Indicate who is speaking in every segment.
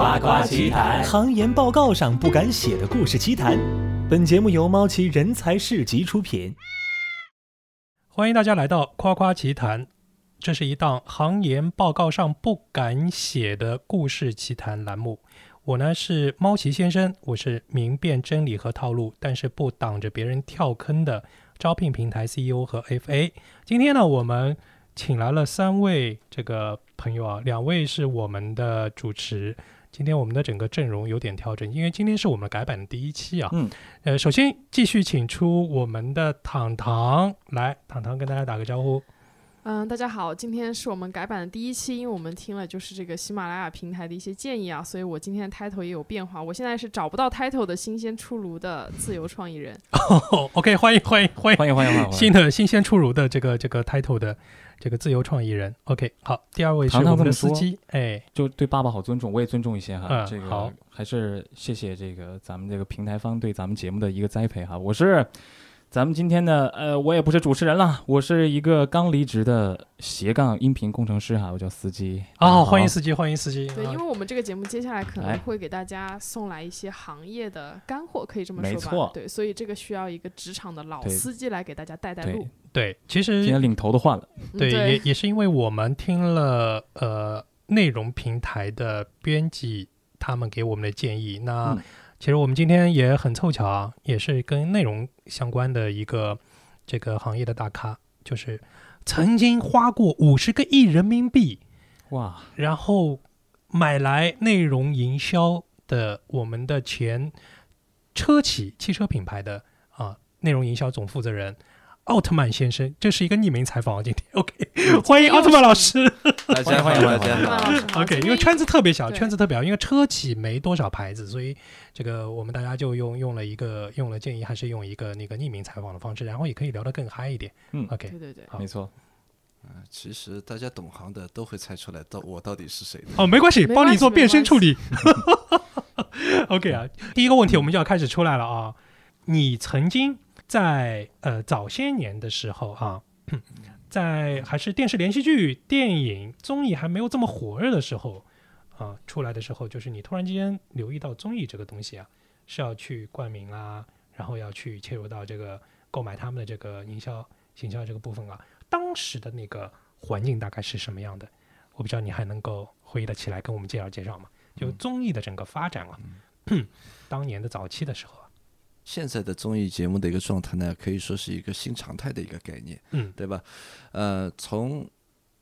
Speaker 1: 夸夸其谈，
Speaker 2: 行研报告上不敢写的故事奇谈。本节目由猫奇人才市集出品。
Speaker 3: 欢迎大家来到夸夸奇谈，这是一档行研报告上不敢写的故事奇谈栏目。我呢是猫奇先生，我是明辨真理和套路，但是不挡着别人跳坑的招聘平台 CEO 和 FA。今天呢，我们请来了三位这个朋友啊，两位是我们的主持。今天我们的整个阵容有点调整，因为今天是我们改版的第一期啊。
Speaker 4: 嗯。
Speaker 3: 呃，首先继续请出我们的糖糖来，糖糖跟大家打个招呼。
Speaker 5: 嗯，大家好，今天是我们改版的第一期，因为我们听了就是这个喜马拉雅平台的一些建议啊，所以我今天的 title 也有变化。我现在是找不到 title 的新鲜出炉的自由创意人。
Speaker 3: 哦，OK，欢迎欢迎欢迎
Speaker 4: 欢迎欢迎欢迎！
Speaker 3: 新的新鲜出炉的这个这个 title 的这个自由创意人。OK，好，第二位是我们的司机，哎，
Speaker 4: 就对爸爸好尊重，我也尊重一些哈。
Speaker 3: 嗯
Speaker 4: 这个
Speaker 3: 好
Speaker 4: 还是谢谢这个咱们这个平台方对咱们节目的一个栽培哈。我是咱们今天的呃，我也不是主持人了，我是一个刚离职的斜杠音频工程师哈，我叫司机。
Speaker 3: 哦，
Speaker 4: 好
Speaker 3: 欢迎司机，欢迎司机。
Speaker 5: 对，
Speaker 3: 啊
Speaker 5: 因为我们这个节目接下来可能会给大家送来一些行业的干货，可以这么说吧？
Speaker 4: 没错
Speaker 5: 对，所以这个需要一个职场的老司机来给大家带带路。，
Speaker 3: 对，其实
Speaker 4: 今天领头的换了，
Speaker 3: 对，也也是因为我们听了呃内容平台的编辑他们给我们的建议，那、
Speaker 4: 嗯。
Speaker 3: 其实我们今天也很凑巧啊，也是跟内容相关的一个这个行业的大咖，就是曾经花过五十个亿人民币，
Speaker 4: 哇，
Speaker 3: 然后买来内容营销的我们的前车企汽车品牌的啊内容营销总负责人。奥特曼先生，这是一个匿名采访啊，今天 OK，欢迎奥特曼老师。
Speaker 1: 大家，
Speaker 4: 欢迎欢迎
Speaker 1: 大家好
Speaker 5: 那老。师好
Speaker 3: OK，因为圈子特别小，圈子特别小，因为车企没多少牌子，所以这个我们大家就用用了一个用了建议，还是用一个那个匿名采访的方式，然后也可以聊得更嗨一点。
Speaker 4: 嗯
Speaker 3: ，OK，
Speaker 5: 对对对，
Speaker 4: 没错，
Speaker 1: 其实大家懂行的都会猜出来，到我到底是谁的。
Speaker 3: 哦，没关系，帮你做变声
Speaker 5: 没关
Speaker 3: 处理。OK 啊，第一个问题我们就要开始出来了啊，你曾经在呃早些年的时候啊，在还是电视连续剧、电影、综艺还没有这么火热的时候啊，出来的时候，就是你突然之间留意到综艺这个东西啊，是要去冠名啊，然后要去切入到这个购买他们的这个营销、行销这个部分啊，当时的那个环境大概是什么样的？我不知道你还能够回忆得起来，跟我们介绍介绍吗？就综艺的整个发展啊，当年的早期的时候啊，
Speaker 1: 现在的综艺节目的一个状态呢，可以说是一个新常态的一个概念，
Speaker 3: 嗯
Speaker 1: 对吧？呃，从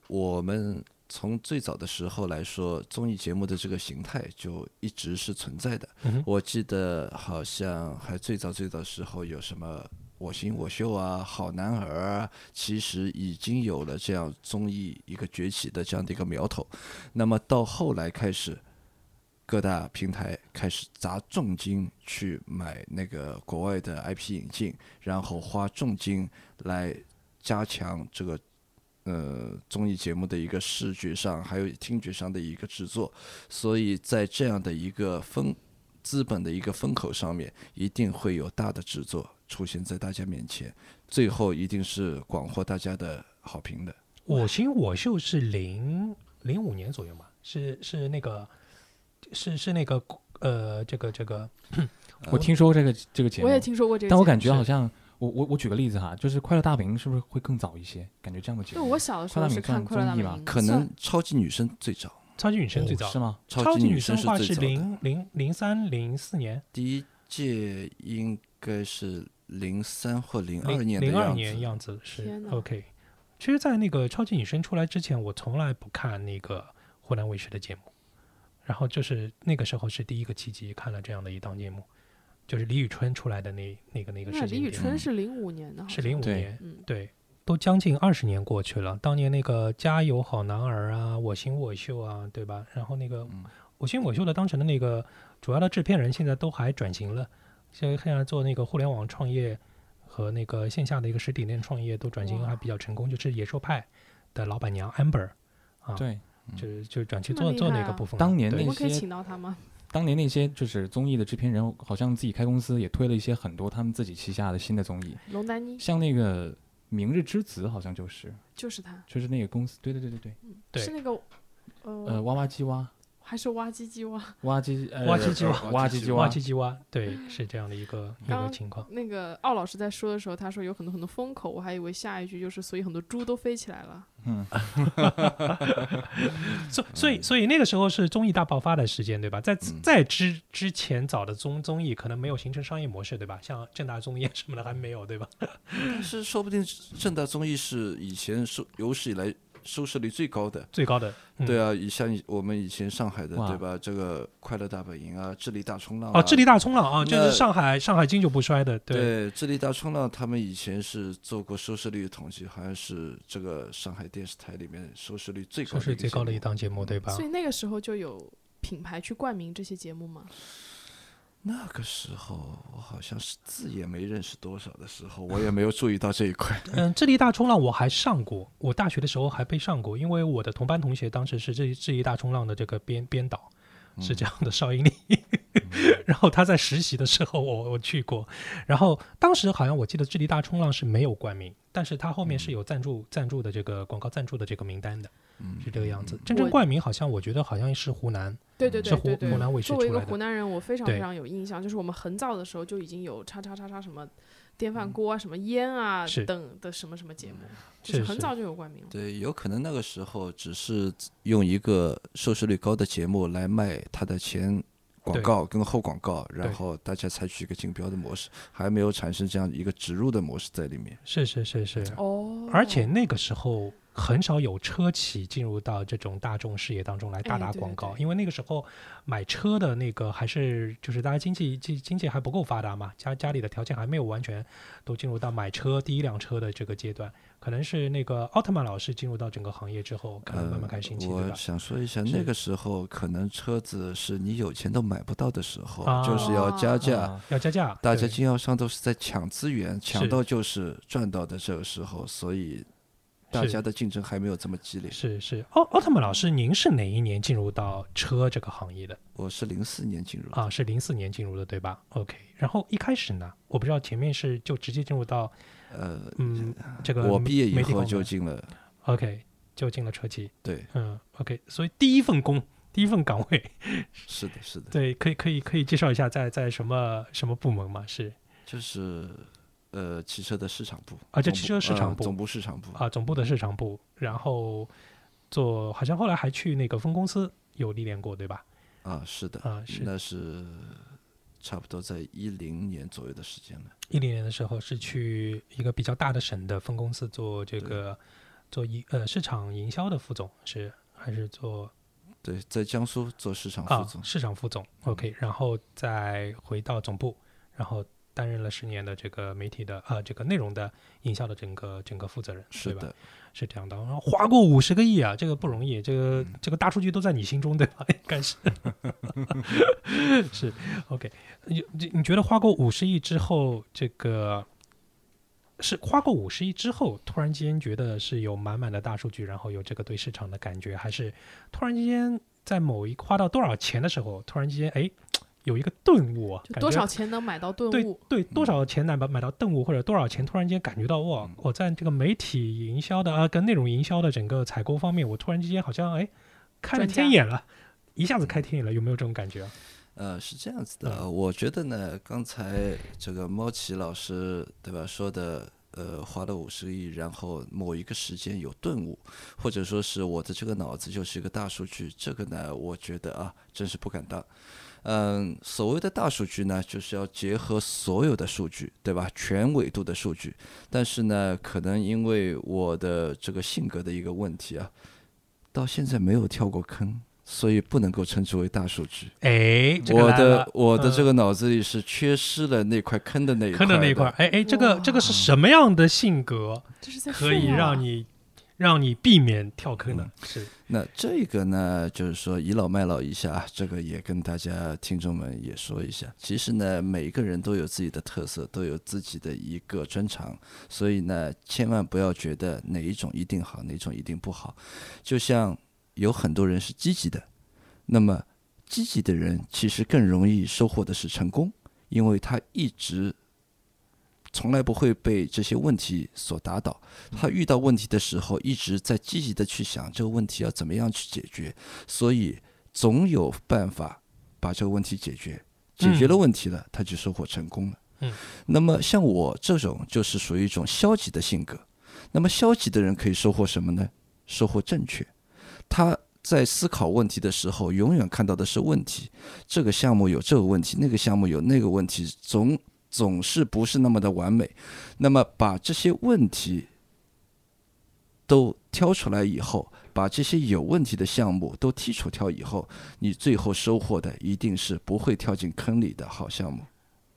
Speaker 1: 我们从最早的时候来说，综艺节目的这个形态就一直是存在的。
Speaker 3: 嗯
Speaker 1: 我记得好像还最早最早时候有什么。我型我秀啊，好男儿啊，其实已经有了这样综艺一个崛起的这样的一个苗头。那么到后来开始，各大平台开始砸重金去买那个国外的 IP 引进，然后花重金来加强这个呃综艺节目的一个视觉上还有听觉上的一个制作，所以在这样的一个风资本的一个风口上面，一定会有大的制作出现在大家面前，最后一定是广获大家的好评的。
Speaker 3: 我行我秀是零零五年左右嘛，是是那个是是那个呃这个这个
Speaker 4: 我听说过这个这个节目
Speaker 5: 我也，听说过这个，
Speaker 4: 但我感觉好像我我我举个例子哈，就是《快乐大本营》是不是会更早一些？感觉这样的节目，
Speaker 5: 就我小的时候是
Speaker 4: 快乐大本营
Speaker 5: 看《快乐大
Speaker 4: 综艺吧
Speaker 5: 本营》，
Speaker 1: 可能超级女声最早，
Speaker 3: 超级女声最早，
Speaker 4: 哦是吗？
Speaker 3: 超级女
Speaker 1: 声
Speaker 3: 生话是
Speaker 1: 是最早的。
Speaker 3: 零零零三零四年
Speaker 1: 第一届应该是零三或零二年的
Speaker 3: 零二。年样子是 OK。其实，在那个超级女声出来之前，我从来不看那个湖南卫视的节目，然后就是那个时候是第一个契机看了这样的一档节目，就是李宇春出来的那那个那个
Speaker 5: 那李宇
Speaker 3: 时间点
Speaker 5: 春是零五年的，
Speaker 3: 是零五年，
Speaker 5: 嗯，
Speaker 3: 对，都将近二十年过去了。当年那个《加油好男儿》啊，《我行我秀》啊，对吧？然后那个《
Speaker 1: 嗯
Speaker 3: 我行我秀》的当时的那个主要的制片人，现在都还转型了，现在现在做那个互联网创业和那个线下的一个实体店创业都转型还比较成功，就是野兽派的老板娘 Amber 啊，
Speaker 4: 对，
Speaker 3: 就是就转去做做那个部分。
Speaker 4: 当年
Speaker 3: 对。
Speaker 5: 我可以
Speaker 4: 那些
Speaker 5: 请到他吗？
Speaker 4: 当年那些就是综艺的制片人，好像自己开公司也推了一些很多他们自己旗下的新的综艺，
Speaker 5: 龙丹妮。
Speaker 4: 像那个《明日之子》，好像就是。
Speaker 5: 就是他，
Speaker 4: 就是那个公司，对对对对对，
Speaker 3: 对。
Speaker 5: 是那个
Speaker 4: 呃，
Speaker 5: 呃，
Speaker 4: 哇哇鸡蛙，
Speaker 5: 还是挖唧唧挖？
Speaker 4: 挖唧呃
Speaker 3: 哇唧唧哇
Speaker 4: 哇唧唧
Speaker 3: 哇唧唧哇，对，是这样的一个一个情况。
Speaker 5: 那个奥老师在说的时候，他说有很多很多风口，我还以为下一句就是所以很多猪都飞起来了。
Speaker 3: 嗯 所所以所以那个时候是综艺大爆发的时间，对吧？在
Speaker 1: 嗯
Speaker 3: 在之之前早的综综艺可能没有形成商业模式，对吧？像正大综艺什么的还没有，对吧？
Speaker 1: 但是说不定正大综艺是以前是有史以来收视率最高的。
Speaker 3: 最高的，嗯、
Speaker 1: 对啊，以像我们以前上海的对吧？这个快乐大本营啊，智力大冲浪
Speaker 3: 哦，
Speaker 1: 啊
Speaker 3: 智力大冲浪啊，
Speaker 1: 就
Speaker 3: 是上海上海经久不衰的，对
Speaker 1: 对智力大冲浪，他们以前是做过收视率的统计，好像是这个上海电视台里面收视率最高
Speaker 3: 收视
Speaker 1: 的一个
Speaker 3: 最高的一档节目，对吧
Speaker 5: 所？以那个时候就有品牌去冠名这些节目吗？
Speaker 1: 那个时候我好像是字也没认识多少的时候，我也没有注意到这一块。
Speaker 3: 嗯，智力大冲浪我还上过，我大学的时候还被上过，因为我的同班同学当时是智智力大冲浪的这个编编导，是这样的邵英丽。然后他在实习的时候我，我去过，然后当时好像我记得智力大冲浪是没有冠名，但是他后面是有赞助赞助的这个广告赞助的这个名单的，
Speaker 1: 嗯
Speaker 3: 是这个样子。真正冠名好像我觉得好像是湖南，
Speaker 5: 对对对对对，
Speaker 3: 湖南卫视
Speaker 5: 作为一个湖南人，我非常非常有印象，就是我们很早的时候就已经有叉叉叉叉什么电饭锅啊、什么烟啊等的什么什么节目，就是很早就有冠名了。
Speaker 1: 对，有可能那个时候只是用一个收视率高的节目来卖它的前广告跟后广告，然后大家采取一个竞标的模式，还没有产生这样一个植入的模式在里面。
Speaker 3: 是是是是，
Speaker 5: 哦，
Speaker 3: 而且那个时候很少有车企进入到这种大众视野当中来大
Speaker 5: 哎对对
Speaker 3: 打广告，
Speaker 5: 对
Speaker 3: 因为那个时候买车的那个还是就是大家经济经经济还不够发达嘛，家家里的条件还没有完全都进入到买车第一辆车的这个阶段，可能是那个奥特曼老师进入到整个行业之后，可能慢慢开始兴起，对
Speaker 1: 我？想说一下，那个时候可能车子是你有钱都买不到的时候，
Speaker 3: 啊
Speaker 1: 就是要加价。
Speaker 4: 啊
Speaker 3: 要加价，
Speaker 1: 大家经销商都是在抢资源，抢到就是赚到的这个时候，所以大家的竞争还没有这么激烈。
Speaker 3: 是是。奥奥特曼老师，您是哪一年进入到车这个行业的？
Speaker 1: 我是零四年进入的，
Speaker 3: 啊，是零四年进入的，对吧？OK，然后一开始呢，我不知道前面是就直接进入到
Speaker 1: 呃，
Speaker 3: 嗯这个
Speaker 1: 我毕业以后就进了
Speaker 3: ，OK 就进了车企，
Speaker 1: 对，
Speaker 3: 嗯 OK，所以第一份工第一份岗位，
Speaker 1: 是的，是的，
Speaker 3: 对，可以可以可以介绍一下在在什么什么部门吗？是。
Speaker 1: 就是呃汽车的市场部
Speaker 3: 啊
Speaker 1: 就
Speaker 3: 汽车市场部
Speaker 1: 呃总部市场部，
Speaker 3: 啊总部的市场部，然后做好像后来还去那个分公司有历练过，对吧？
Speaker 1: 啊，是的，
Speaker 3: 啊是
Speaker 1: 那是差不多在一零年左右的时间了。
Speaker 3: 一零年的时候是去一个比较大的省的分公司做这个做营呃市场营销的副总，是还是做
Speaker 1: 对，在江苏做市场
Speaker 3: 啊
Speaker 1: 副总，
Speaker 3: 市场副总？OK，然后再回到总部，然后担任了十年的这个媒体的啊这个内容的营销的整个整个负责人，对吧？
Speaker 1: 是
Speaker 3: 这样的。然后花过五十个亿啊，这个不容易，这个这个大数据都在你心中，对吧？应该是 是 OK。你你你觉得花过五十亿之后，这个是花过五十亿之后，突然间觉得是有满满的大数据，然后有这个对市场的感觉，还是突然之间在某一花到多少钱的时候，突然之间哎有一个顿悟
Speaker 5: 多少钱能买到顿悟？
Speaker 3: 对，多少钱能买买到顿悟，或者多少钱突然间感觉到哇，我在这个媒体营销的啊，跟内容营销的整个采购方面，我突然之间好像哎开了天眼了，一下子开天眼了，有没有这种感觉啊？
Speaker 1: 呃，是这样子的，
Speaker 3: 嗯
Speaker 1: 我觉得呢，刚才这个猫奇老师对吧说的，呃，花了五十亿，然后某一个时间有顿悟，或者说是我的这个脑子就是一个大数据，这个呢，我觉得啊，真是不敢当。嗯，所谓的大数据呢，就是要结合所有的数据，对吧？全维度的数据。但是呢，可能因为我的这个性格的一个问题啊，到现在没有跳过坑，所以不能够称之为大数据。
Speaker 3: 哎，这个
Speaker 1: 我的我的这
Speaker 3: 嗯
Speaker 1: 个脑子里是缺失了那块坑的那一块
Speaker 3: 坑的那一块，哎哎，这个这个是什么样的性格可以让你让你避免跳坑呢？是
Speaker 1: 那这个呢，就是说倚老卖老一下，这个也跟大家听众们也说一下。其实呢，每一个人都有自己的特色，都有自己的一个专长，所以呢，千万不要觉得哪一种一定好，哪一种一定不好。就像有很多人是积极的，那么积极的人其实更容易收获的是成功，因为他一直从来不会被这些问题所打倒。他遇到问题的时候，一直在积极的去想这个问题要怎么样去解决，所以总有办法把这个问题解决。解决了问题了，他就收获成功了。
Speaker 3: 嗯，
Speaker 1: 那么像我这种就是属于一种消极的性格。那么消极的人可以收获什么呢？收获正确。他在思考问题的时候，永远看到的是问题。这个项目有这个问题，那个项目有那个问题，总总是不是那么的完美。那么把这些问题都挑出来以后，把这些有问题的项目都剔除掉以后，你最后收获的一定是不会跳进坑里的好项目。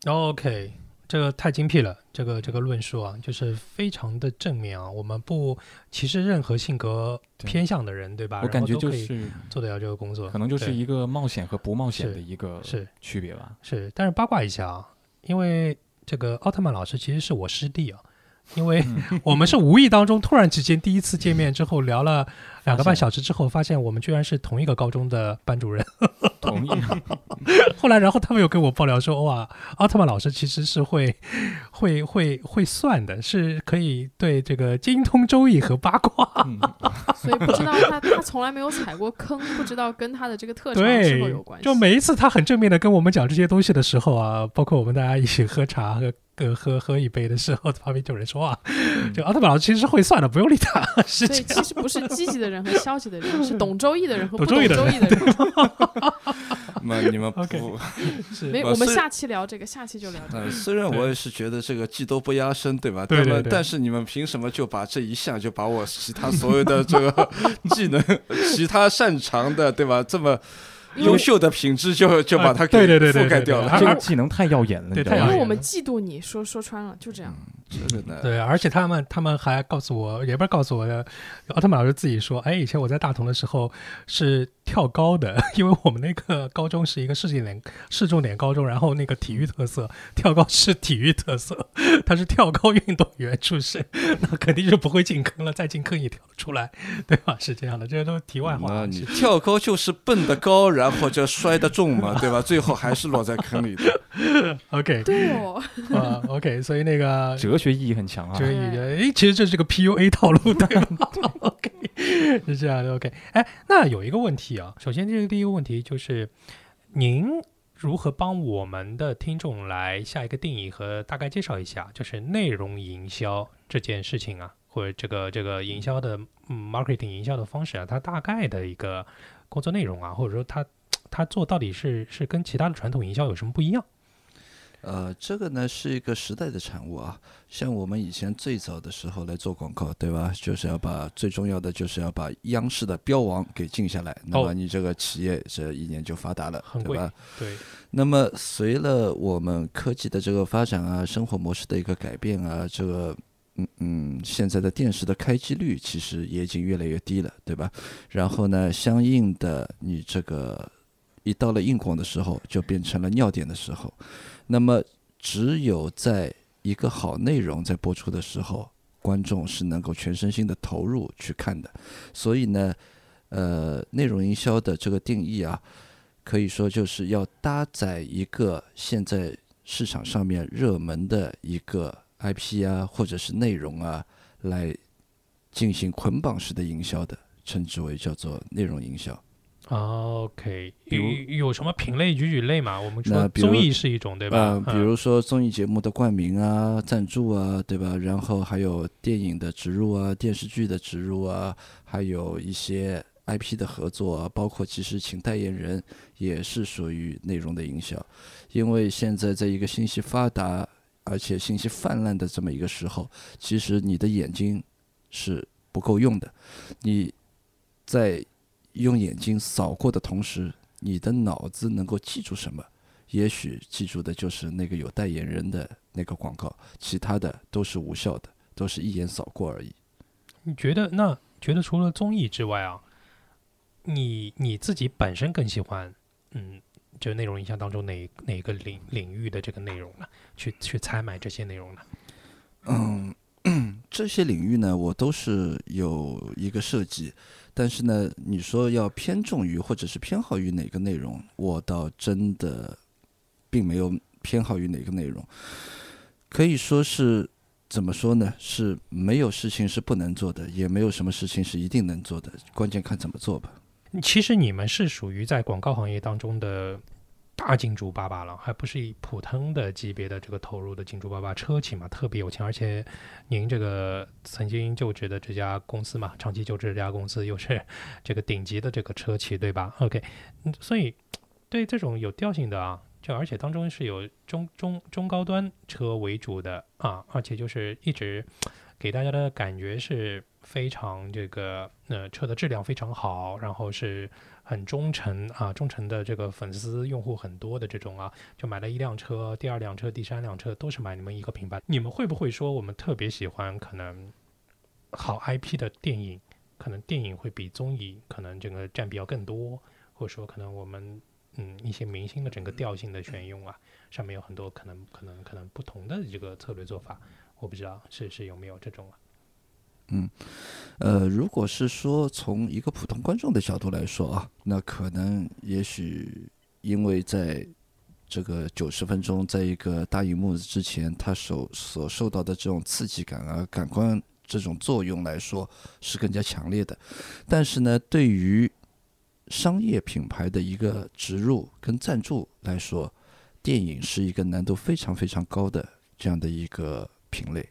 Speaker 3: OK，这个太精辟了，这个这个论述啊，就是非常的正面啊。我们不歧视任何性格偏向的人，对吧？
Speaker 4: 我感觉就是
Speaker 3: 做得了这个工作，
Speaker 4: 可能就是一个冒险和不冒险的一个
Speaker 3: 是
Speaker 4: 区别吧。
Speaker 3: 是，但是八卦一下啊，因为这个奥特曼老师其实是我师弟啊，因为 我们是无意当中突然之间第一次见面之后聊了两个半小时之后，发现我们居然是同一个高中的班主任。
Speaker 4: 同意。
Speaker 3: 后来，然后他们又跟我爆料说，哇，奥特曼老师其实是会会会会算的，是可以对这个精通周易和八卦。
Speaker 4: 嗯，
Speaker 5: 所以不知道他他从来没有踩过坑，不知道跟他的这个特长是否
Speaker 3: 对
Speaker 5: 有关，系。
Speaker 3: 就每一次他很正面的跟我们讲这些东西的时候啊，包括我们大家一起喝茶喝喝一杯的时候，旁边就有人说话，就奥特曼老师其实是会算的，不用理他，是。
Speaker 5: 其实不是积极的人和消极的人，是懂周易的人和不
Speaker 3: 懂周易的人
Speaker 5: 周易的人。
Speaker 1: 那么你们不，
Speaker 3: 是
Speaker 5: 没，
Speaker 1: 我
Speaker 5: 们下期聊这个，下期就聊这个。
Speaker 1: 呃，虽然我也是觉得这个技多不压身，对吧？
Speaker 3: 对对对
Speaker 1: 那么但是你们凭什么就把这一项就把我其他所有的这个技能、其他擅长的，对吧？这么优秀的品质就就把它给
Speaker 3: 对对对对
Speaker 1: 覆盖
Speaker 3: 对对
Speaker 1: 掉了。
Speaker 4: 这个 技能太耀眼了，你知道吗
Speaker 3: 对太
Speaker 5: 因为我们嫉妒你，说说穿了就这样。
Speaker 3: 对，而且他们他们还告诉我，也不是告诉我的，奥特曼老师自己说，哎，以前我在大同的时候是跳高的，因为我们那个高中是一个市重点市重点高中，然后那个体育特色，跳高是体育特色，他是跳高运动员出身，那肯定就不会进坑了，再进坑也跳不出来，对吧？是这样的，这些都是题外话
Speaker 1: 那。你跳高就是蹦得高，然后就摔得重嘛，对吧？最后还是落在坑里的。
Speaker 3: OK，
Speaker 5: 对哦，
Speaker 3: 啊、o k 所以那个
Speaker 4: 哲学意义很强啊
Speaker 3: 哲学意义，诶，其实这是个 PUA 套路，对吧？OK，是这样的。OK，哎，那有一个问题啊，首先这个第一个问题就是，您如何帮我们的听众来下一个定义和大概介绍一下，就是内容营销这件事情啊，或者这个这个营销的嗯 marketing 营销的方式啊，它大概的一个工作内容啊，或者说它它做到底是是跟其他的传统营销有什么不一样？
Speaker 1: 呃，这个呢是一个时代的产物啊。像我们以前最早的时候来做广告，对吧？就是要把最重要的就是要把央视的标王给定下来，那
Speaker 3: 哦
Speaker 1: 么你这个企业这一年就发达了，对吧？
Speaker 3: 对，
Speaker 1: 那么随了我们科技的这个发展啊，生活模式的一个改变啊，这个嗯嗯，现在的电视的开机率其实也已经越来越低了，对吧？然后呢，相应的你这个一到了硬广的时候，就变成了尿点的时候。那么只有在一个好内容在播出的时候，观众是能够全身心的投入去看的。所以呢，呃，内容营销的这个定义啊，可以说就是要搭载一个现在市场上面热门的一个 IP 啊，或者是内容啊，来进行捆绑式的营销的，称之为叫做内容营销。
Speaker 3: OK，
Speaker 4: 比如
Speaker 3: 有有什么品类举举类嘛？我们说综艺是一种，对吧？
Speaker 1: 呃，比
Speaker 3: 嗯
Speaker 1: 如说综艺节目的冠名啊、赞助啊，对吧？然后还有电影的植入啊、电视剧的植入啊，还有一些 IP 的合作啊，包括其实请代言人也是属于内容的营销，因为现在在一个信息发达而且信息泛滥的这么一个时候，其实你的眼睛是不够用的，你在用眼睛扫过的同时，你的脑子能够记住什么？也许记住的就是那个有代言人的那个广告，其他的都是无效的，都是一眼扫过而已。
Speaker 3: 你觉得那觉得除了综艺之外啊，你你自己本身更喜欢嗯，就内容营销当中哪哪个领领域的这个内容呢？去去采买这些内容呢？
Speaker 1: 嗯，这些领域呢，我都是有一个设计，但是呢，你说要偏重于或者是偏好于哪个内容，我倒真的并没有偏好于哪个内容，可以说是怎么说呢？是没有事情是不能做的，也没有什么事情是一定能做的，关键看怎么做吧。
Speaker 3: 其实你们是属于在广告行业当中的大金主爸爸了，还不是以普通的级别的这个投入的金主爸爸，车企嘛特别有钱，而且您这个曾经就职的这家公司嘛，长期就职这家公司又是这个顶级的这个车企，对吧？OK，所以对这种有调性的啊，就而且当中是有中中中高端车为主的啊，而且就是一直给大家的感觉是非常这个呃车的质量非常好，然后是很忠诚啊，忠诚的这个粉丝用户很多的这种啊，就买了一辆车，第二辆车、第三辆车都是买你们一个品牌。你们会不会说我们特别喜欢可能好 IP 的电影，可能电影会比综艺可能这个占比要更多，或者说可能我们嗯一些明星的整个调性的选用啊，上面有很多可能可能可能不同的这个策略做法，我不知道是是有没有这种啊。
Speaker 1: 嗯呃，如果是说从一个普通观众的角度来说啊，那可能也许因为在这个九十分钟，在一个大荧幕之前，他所所受到的这种刺激感啊、感官这种作用来说是更加强烈的。但是呢，对于商业品牌的一个植入跟赞助来说，电影是一个难度非常非常高的这样的一个品类。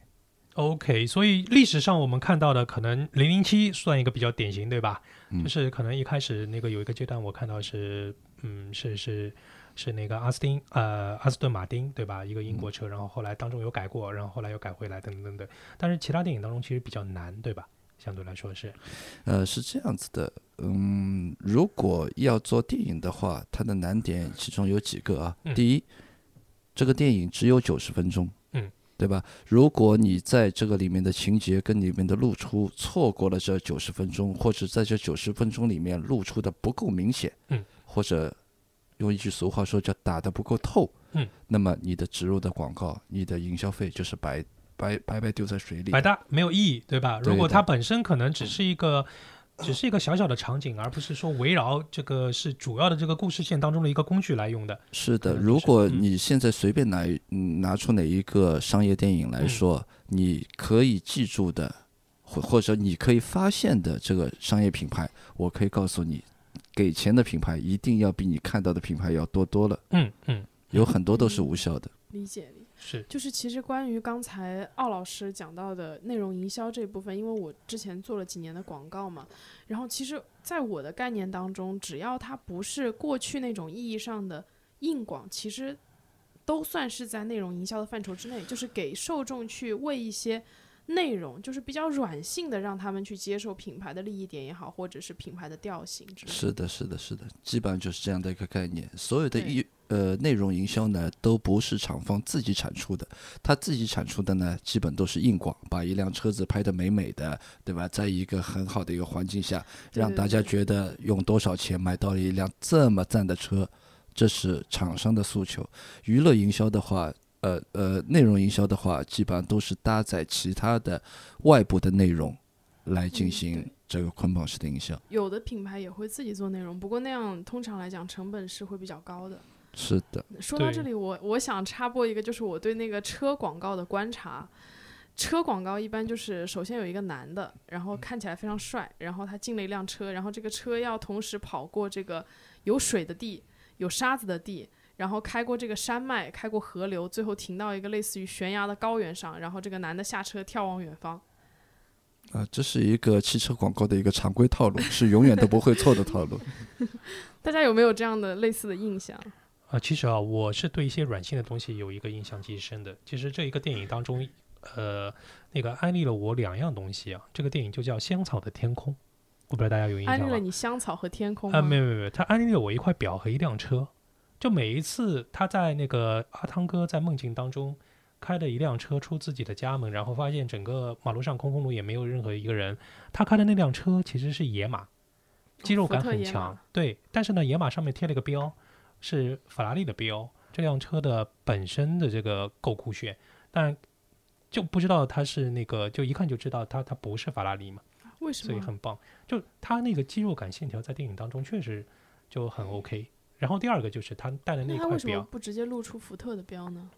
Speaker 3: OK，所以历史上我们看到的可能零零七算一个比较典型，对吧？
Speaker 1: 嗯
Speaker 3: 就是可能一开始那个有一个阶段，我看到是，嗯，是是是那个阿斯汀呃阿斯顿马丁对吧？一个英国车，然后后来当中有改过，然后后来又改回来等等等等。但是其他电影当中其实比较难，对吧？相对来说是，
Speaker 1: 呃，是这样子的，嗯，如果要做电影的话，它的难点其中有几个啊。
Speaker 3: 嗯
Speaker 1: 第一，这个电影只有九十分钟，
Speaker 3: 嗯，
Speaker 1: 对吧？如果你在这个里面的情节跟里面的露出错过了这九十分钟，或者在这九十分钟里面露出的不够明显，
Speaker 3: 嗯，
Speaker 1: 或者用一句俗话说叫打得不够透，
Speaker 3: 嗯，
Speaker 1: 那么你的植入的广告，你的营销费就是白白白白丢在水里
Speaker 3: 百。搭没有意义，对吧？如果它本身可能只是一个。只是一个小小的场景，而不是说围绕这个是主要的这个故事线当中的一个工具来用的。
Speaker 1: 是的，如果
Speaker 3: 嗯
Speaker 1: 你现在随便拿一嗯拿出哪一个商业电影来
Speaker 3: 嗯
Speaker 1: 说，你可以记住的，或或者你可以发现的这个商业品牌，我可以告诉你，给钱的品牌一定要比你看到的品牌要多多了，
Speaker 3: 嗯嗯，
Speaker 1: 有很多都是无效的。
Speaker 5: 理解理解。
Speaker 3: 是
Speaker 5: 就是其实关于刚才奥老师讲到的内容营销这部分，因为我之前做了几年的广告嘛，然后其实在我的概念当中，只要它不是过去那种意义上的硬广，其实都算是在内容营销的范畴之内，就是给受众去喂一些。内容就是比较软性的，让他们去接受品牌的利益点也好，或者是品牌的调性之类的。
Speaker 1: 是的，是的，是的，基本上就是这样的一个概念。所有的
Speaker 5: 对
Speaker 1: 一呃内容营销呢，都不是厂方自己产出的，他自己产出的呢，基本都是硬广，把一辆车子拍得美美的，对吧？在一个很好的一个环境下，让大家觉得用多少钱买到了一辆这么赞的车，这是厂商的诉求。娱乐营销的话。呃呃，内容营销的话，基本上都是搭载其他的外部的内容来进
Speaker 5: 嗯
Speaker 1: 行这个捆绑式的营销。
Speaker 5: 有的品牌也会自己做内容，不过那样通常来讲成本是会比较高的。
Speaker 1: 是的，
Speaker 5: 说到这里，我我想插播一个，就是我对那个车广告的观察。车广告一般就是首先有一个男的，然后看起来非常帅，然后他进了一辆车，然后这个车要同时跑过这个有水的地、有沙子的地，然后开过这个山脉，开过河流，最后停到一个类似于悬崖的高原上，然后这个男的下车眺望远方。
Speaker 1: 啊，这是一个汽车广告的一个常规套路，是永远都不会错的套路。
Speaker 5: 大家有没有这样的类似的印象？
Speaker 3: 啊，其实啊，我是对一些软性的东西有一个印象极深的。其实这一个电影当中，呃，那个安利了我两样东西啊。这个电影就叫《香草的天空》，我不知道大家有印象吗？
Speaker 5: 安利了你香草和天空
Speaker 3: 啊，
Speaker 5: 吗？
Speaker 3: 没有没有没有，他安利了我一块表和一辆车。就每一次他在那个阿汤哥在梦境当中开的一辆车出自己的家门，然后发现整个马路上空空如也没有任何一个人。他开的那辆车其实是野马，肌肉感很强。对，但是呢，野马上面贴了个标，是法拉利的标。这辆车的本身的这个够酷炫，但就不知道它是那个，就一看就知道它它不是法拉利嘛。
Speaker 5: 为什么？
Speaker 3: 所以很棒。就它那个肌肉感线条在电影当中确实就很 OK。然后第二个就是它带的那
Speaker 5: 那他为什么
Speaker 3: 块表，
Speaker 5: 不直接露出福特的标呢？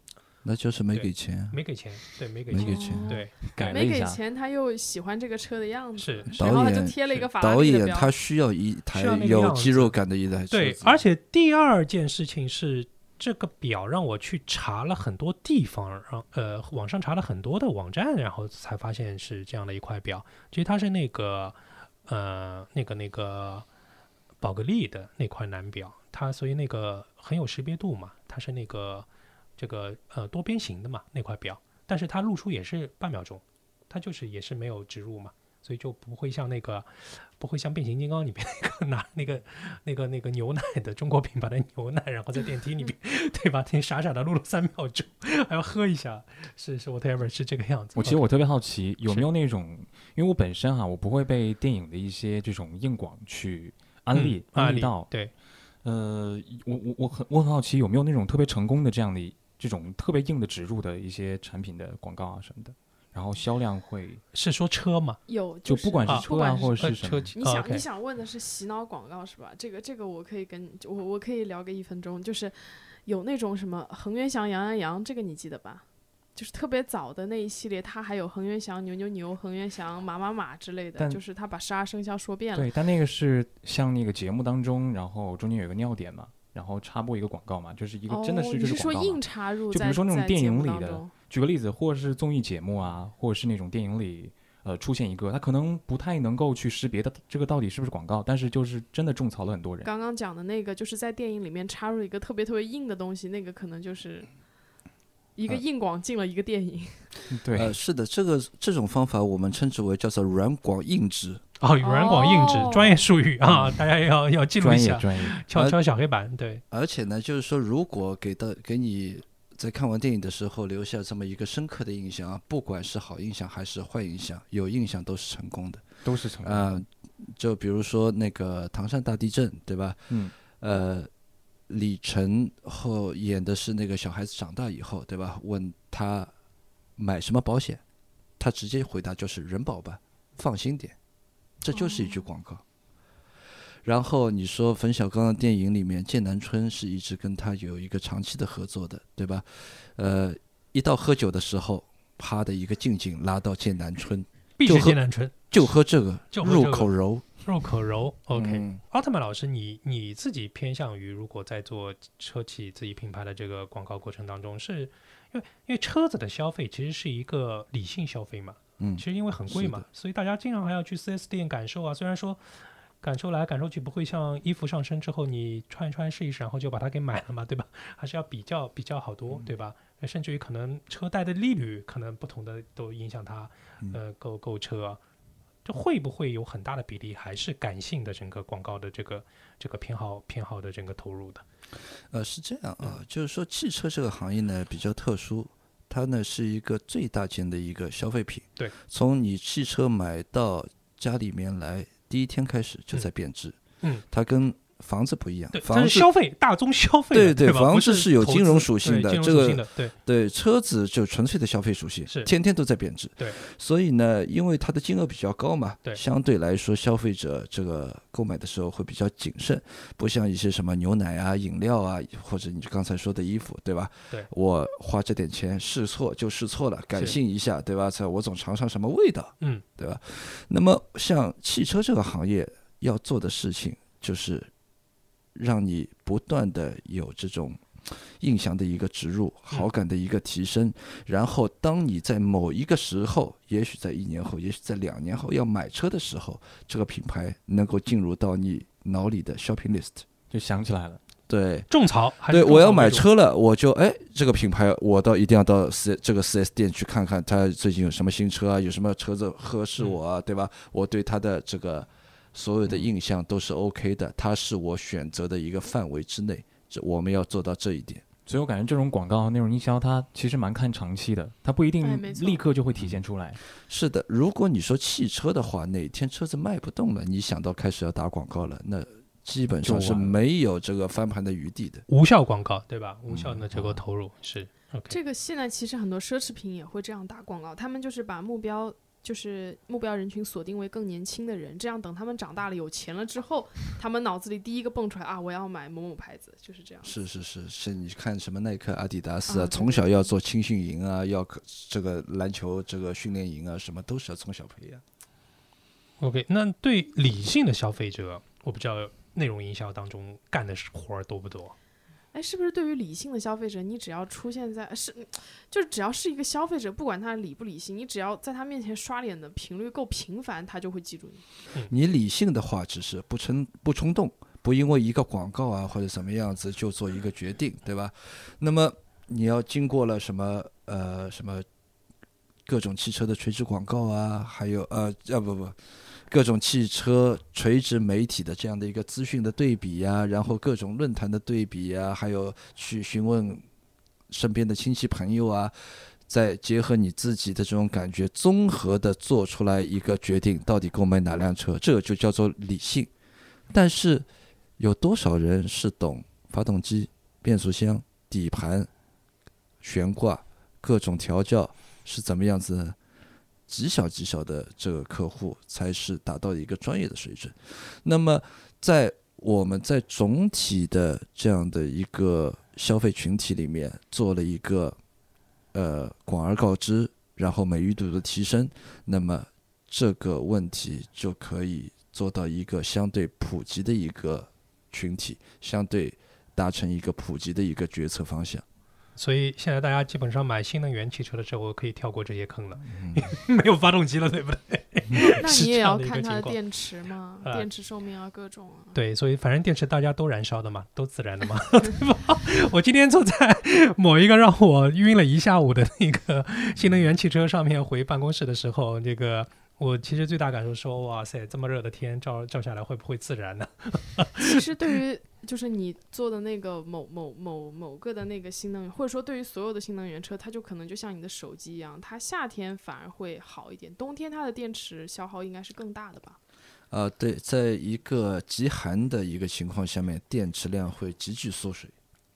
Speaker 1: 那就是没给钱。
Speaker 3: 没给钱，对，没给钱，
Speaker 1: 没给钱
Speaker 5: 哦
Speaker 3: 对，
Speaker 5: 没给
Speaker 4: 改了一下，
Speaker 5: 钱，他又喜欢这个车的样子，
Speaker 3: 是
Speaker 5: 然后他就贴了一个法拉
Speaker 1: 导演
Speaker 5: 利的标。
Speaker 1: 他需要一台有肌肉感的一台车，
Speaker 3: 对而且第二件事情是，这个表让我去查了很多地方，让呃，网上查了很多的网站，然后才发现是这样的一块表。其实它是那个呃那个那个宝格丽的那块男表，它所以那个很有识别度嘛，它是那个这个呃多边形的嘛那块表，但是它露出也是半秒钟，它就是也是没有植入嘛。所以就不会像那个，不会像变形金刚里面那个拿那个那个那个牛奶的中国品牌的牛奶，然后在电梯里面，对吧？你傻傻的录了三秒钟，还要喝一下，是是 whatever 是这个样子。
Speaker 4: 我其实我特别好奇，有没有那种，因为我本身哈、我不会被电影的一些这种硬广去安利、安利到。
Speaker 3: 对，
Speaker 4: 呃，我我我很我很好奇，有没有那种特别成功的这样的这种特别硬的植入的一些产品的广告啊什么的，然后销量会
Speaker 3: 是说车吗？
Speaker 5: 有
Speaker 4: 就是不管
Speaker 3: 啊
Speaker 4: 是车啊，或者
Speaker 3: 呃
Speaker 4: 是什么，
Speaker 3: 车机
Speaker 5: 你想、你想问的是洗脑广告是吧？这个这个我可以跟我我可以聊个一分钟，就是有那种什么恒源祥、羊羊羊，这个你记得吧？就是特别早的那一系列，它还有恒源祥、牛牛牛、恒源祥、马马马之类的，就是它把十二生肖说遍了。
Speaker 4: 对，但那个是像那个节目当中，然后中间有个尿点嘛，然后插播一个广告嘛，就是一个真的
Speaker 5: 哦，
Speaker 4: 是就是是广告嘛
Speaker 5: 说硬插入
Speaker 4: 就比如说那种电影里的举个例子，或者是综艺节目啊，或者是那种电影里，呃，出现一个，他可能不太能够去识别的这个到底是不是广告，但是就是真的种草了很多人。
Speaker 5: 刚刚讲的那个，就是在电影里面插入一个特别特别硬的东西，那个可能就是一个
Speaker 1: 呃
Speaker 5: 硬广进了一个电影。
Speaker 4: 对，
Speaker 1: 呃，是的，这个这种方法我们称之为叫做软广硬植。
Speaker 3: 哦，软广硬
Speaker 5: 哦
Speaker 3: 质专业术语啊，大家要要记录一下，
Speaker 4: 业专业，
Speaker 3: 敲敲小黑板。对，
Speaker 1: 而且呢，就是说，如果给到给你在看完电影的时候留下这么一个深刻的印象啊，不管是好印象还是坏印象，有印象都是成功的。
Speaker 4: 都是成功。
Speaker 1: 啊、就比如说那个唐山大地震，对吧？
Speaker 4: 嗯，
Speaker 1: 呃，李晨后演的是那个小孩子长大以后，对吧？问他买什么保险，他直接回答就是人保吧，放心点，这就是一句广告。然后你说冯小刚的电影里面，剑南春是一直跟他有一个长期的合作的，对吧？呃，一到喝酒的时候，啪的一个静静拉到剑南春，
Speaker 3: 必须剑南春，
Speaker 1: 就喝这个入
Speaker 3: 就喝这个
Speaker 1: 口柔。
Speaker 3: 入口柔。OK，
Speaker 1: 嗯
Speaker 3: 奥特曼老师，你你自己偏向于如果在做车企自己品牌的这个广告过程当中，是因为因为车子的消费其实是一个理性消费嘛，
Speaker 1: 嗯
Speaker 3: 其实因为很贵嘛，所以大家经常还要去 4S 店感受啊。虽然说感受来感受去不会像衣服上身之后你穿一穿试一试，然后就把它给买了嘛，对吧？还是要比较比较好多，对吧？甚至于可能车贷的利率可能不同的都影响它呃购购车啊。这会不会有很大的比例还是感性的整个广告的这个这个偏好偏好的整个投入的？
Speaker 1: 呃，是这样
Speaker 3: 嗯
Speaker 1: 啊，就是说汽车这个行业呢比较特殊，它呢是一个最大件的一个消费品。
Speaker 3: 对，
Speaker 1: 从你汽车买到家里面来，第一天开始就在贬值。
Speaker 3: 嗯，
Speaker 1: 它跟房子不一样
Speaker 3: 对，，
Speaker 1: 房子
Speaker 3: 是消费大宗消费，
Speaker 1: 对
Speaker 3: 对
Speaker 1: 房子是有金融属性
Speaker 3: 对金融
Speaker 1: 的这个
Speaker 3: 属性的，对
Speaker 1: 对车子就纯粹的消费属性，
Speaker 3: 是
Speaker 1: 天天都在贬值。
Speaker 3: 对，
Speaker 1: 所以呢，因为它的金额比较高嘛，
Speaker 3: 对
Speaker 1: 相对来说消费者这个购买的时候会比较谨慎，不像一些什么牛奶啊、饮料啊，或者你刚才说的衣服，对吧？
Speaker 3: 对
Speaker 1: 我花这点钱试错就试错了，感性一下，对吧？才我总尝尝什么味道，
Speaker 3: 嗯，
Speaker 1: 对吧？那么像汽车这个行业要做的事情，就是让你不断的有这种印象的一个植入，好感的一个提升，然后当你在某一个时候，也许在一年后，也许在两年后要买车的时候，这个品牌能够进入到你脑里的 shopping list。
Speaker 4: 就想起来了。
Speaker 1: 对，
Speaker 3: 种草还是
Speaker 1: 对，我要买车了，我就哎，这个品牌我到一定要到四这个四 S 店去看看，它最近有什么新车啊，有什么车子合适我啊，对吧？我对它的这个所有的印象都是 OK 的，它是我选择的一个范围之内，这我们要做到这一点。
Speaker 4: 所以我感觉这种广告内容营销，它其实蛮看长期的，它不一定立刻就会体现出来。
Speaker 1: 是的，如果你说汽车的话，哪天车子卖不动了，你想到开始要打广告了，那基本上是没有这个翻盘的余地的。
Speaker 3: 无效广告对吧？无效的这
Speaker 1: 嗯
Speaker 3: 个投入是 OK，
Speaker 5: 这个现在其实很多奢侈品也会这样打广告，他们就是把目标就是目标人群锁定为更年轻的人，这样等他们长大了有钱了之后，他们脑子里第一个蹦出来啊，我要买某某牌子，就是这样。
Speaker 1: 是是是是，你看什么耐克、阿迪达斯啊，
Speaker 5: 啊
Speaker 1: 从小要做青训营啊，要可这个篮球这个训练营啊，什么都是要从小培养。
Speaker 3: OK，那对理性的消费者，我不知道内容营销当中干的活儿多不多？
Speaker 5: 哎，是不是对于理性的消费者，你只要出现在是，就是只要是一个消费者，不管他理不理性，你只要在他面前刷脸的频率够频繁，他就会记住你。
Speaker 1: 你理性的话，只是不冲不冲动，不因为一个广告啊或者怎么样子就做一个决定，对吧？那么你要经过了什么呃什么各种汽车的垂直广告啊，还有呃啊不不。各种汽车垂直媒体的这样的一个资讯的对比呀、然后各种论坛的对比呀、还有去询问身边的亲戚朋友啊，再结合你自己的这种感觉，综合的做出来一个决定，到底购买哪辆车，这就叫做理性。但是有多少人是懂发动机、变速箱、底盘、悬挂各种调教是怎么样子的？极小极小的这个客户才是达到一个专业的水准。那么在我们在总体的这样的一个消费群体里面做了一个呃广而告之，然后美誉度的提升，那么这个问题就可以做到一个相对普及的一个群体，相对达成一个普及的一个决策方向。
Speaker 3: 所以现在大家基本上买新能源汽车的时候，可以跳过这些坑了，
Speaker 1: 嗯
Speaker 3: 没有发动机了，对不对？
Speaker 5: 那你也要看它的电池嘛，
Speaker 3: 啊
Speaker 5: 电池寿命啊，各种啊。
Speaker 3: 对，所以反正电池大家都燃烧的嘛，都自燃的嘛，对吧？我今天坐在某一个让我晕了一下午的那个新能源汽车上面回办公室的时候，这个我其实最大感受说，哇塞，这么热的天照照下来会不会自燃呢？
Speaker 5: 其实对于就是你做的那个某某某某个的那个新能源，或者说对于所有的新能源车，它就可能就像你的手机一样，它夏天反而会好一点，冬天它的电池消耗应该是更大的吧？
Speaker 1: 啊，对，在一个极寒的一个情况下面，电池量会急剧缩水。